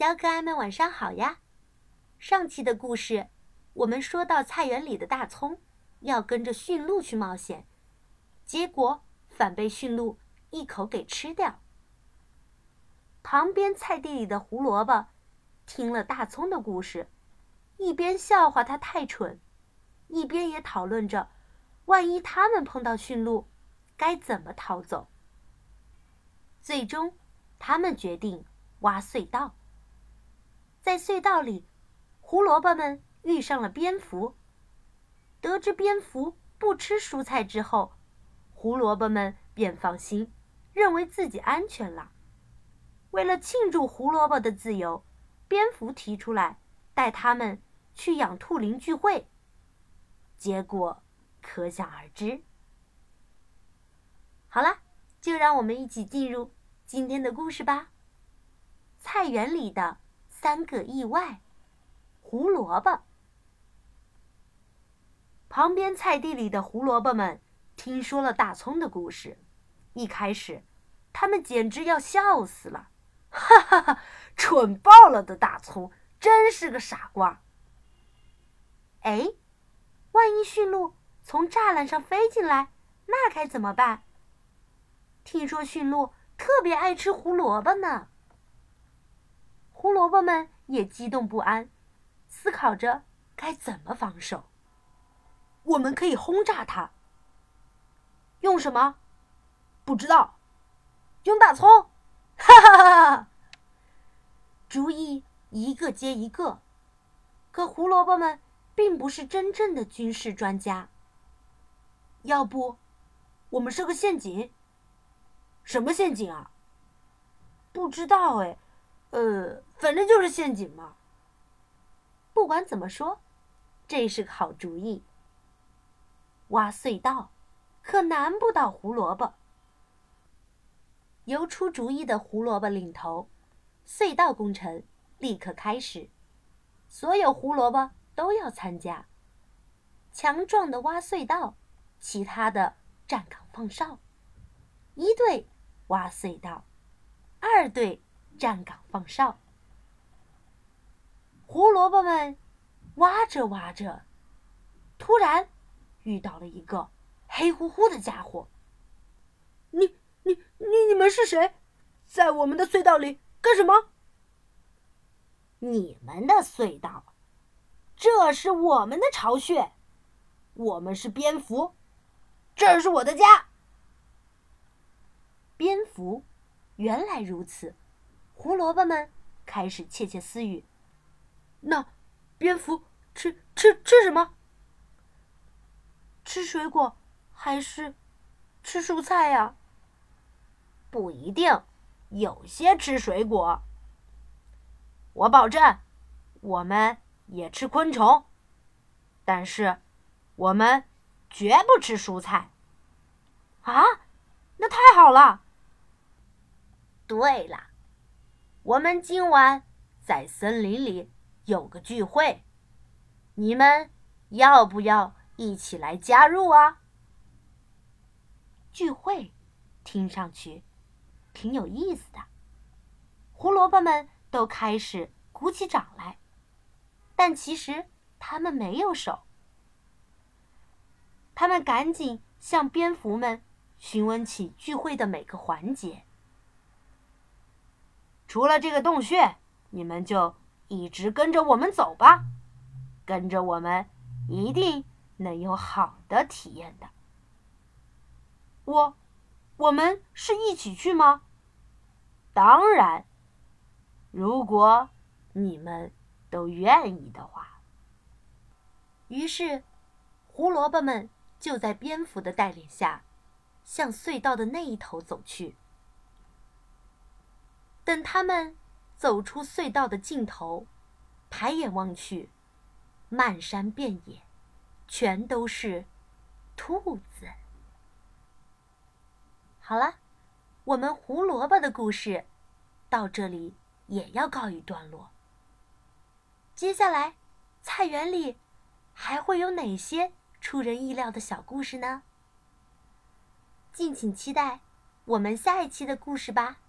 小可爱们晚上好呀！上期的故事，我们说到菜园里的大葱要跟着驯鹿去冒险，结果反被驯鹿一口给吃掉。旁边菜地里的胡萝卜听了大葱的故事，一边笑话他太蠢，一边也讨论着，万一他们碰到驯鹿，该怎么逃走。最终，他们决定挖隧道。在隧道里，胡萝卜们遇上了蝙蝠。得知蝙蝠不吃蔬菜之后，胡萝卜们便放心，认为自己安全了。为了庆祝胡萝卜的自由，蝙蝠提出来带他们去养兔林聚会。结果可想而知。好了，就让我们一起进入今天的故事吧。菜园里的。三个意外，胡萝卜。旁边菜地里的胡萝卜们听说了大葱的故事，一开始，他们简直要笑死了，哈哈哈！蠢爆了的大葱，真是个傻瓜。哎，万一驯鹿从栅栏上飞进来，那该怎么办？听说驯鹿特别爱吃胡萝卜呢。胡萝卜们也激动不安，思考着该怎么防守。我们可以轰炸它。用什么？不知道。用大葱。哈哈哈哈！主意一个接一个，可胡萝卜们并不是真正的军事专家。要不，我们设个陷阱？什么陷阱啊？不知道哎。呃，反正就是陷阱嘛。不管怎么说，这是个好主意。挖隧道，可难不倒胡萝卜。由出主意的胡萝卜领头，隧道工程立刻开始。所有胡萝卜都要参加。强壮的挖隧道，其他的站岗放哨。一队挖隧道，二队。站岗放哨，胡萝卜们挖着挖着，突然遇到了一个黑乎乎的家伙。你、你、你、你们是谁？在我们的隧道里干什么？你们的隧道，这是我们的巢穴。我们是蝙蝠，这是我的家。蝙蝠，原来如此。胡萝卜们开始窃窃私语：“那蝙蝠吃吃吃什么？吃水果还是吃蔬菜呀？不一定，有些吃水果。我保证，我们也吃昆虫，但是我们绝不吃蔬菜。啊，那太好了。对了。”我们今晚在森林里有个聚会，你们要不要一起来加入啊？聚会听上去挺有意思的，胡萝卜们都开始鼓起掌来，但其实他们没有手。他们赶紧向蝙蝠们询问起聚会的每个环节。除了这个洞穴，你们就一直跟着我们走吧。跟着我们，一定能有好的体验的。我，我们是一起去吗？当然，如果你们都愿意的话。于是，胡萝卜们就在蝙蝠的带领下，向隧道的那一头走去。等他们走出隧道的尽头，抬眼望去，漫山遍野，全都是兔子。好了，我们胡萝卜的故事到这里也要告一段落。接下来，菜园里还会有哪些出人意料的小故事呢？敬请期待我们下一期的故事吧。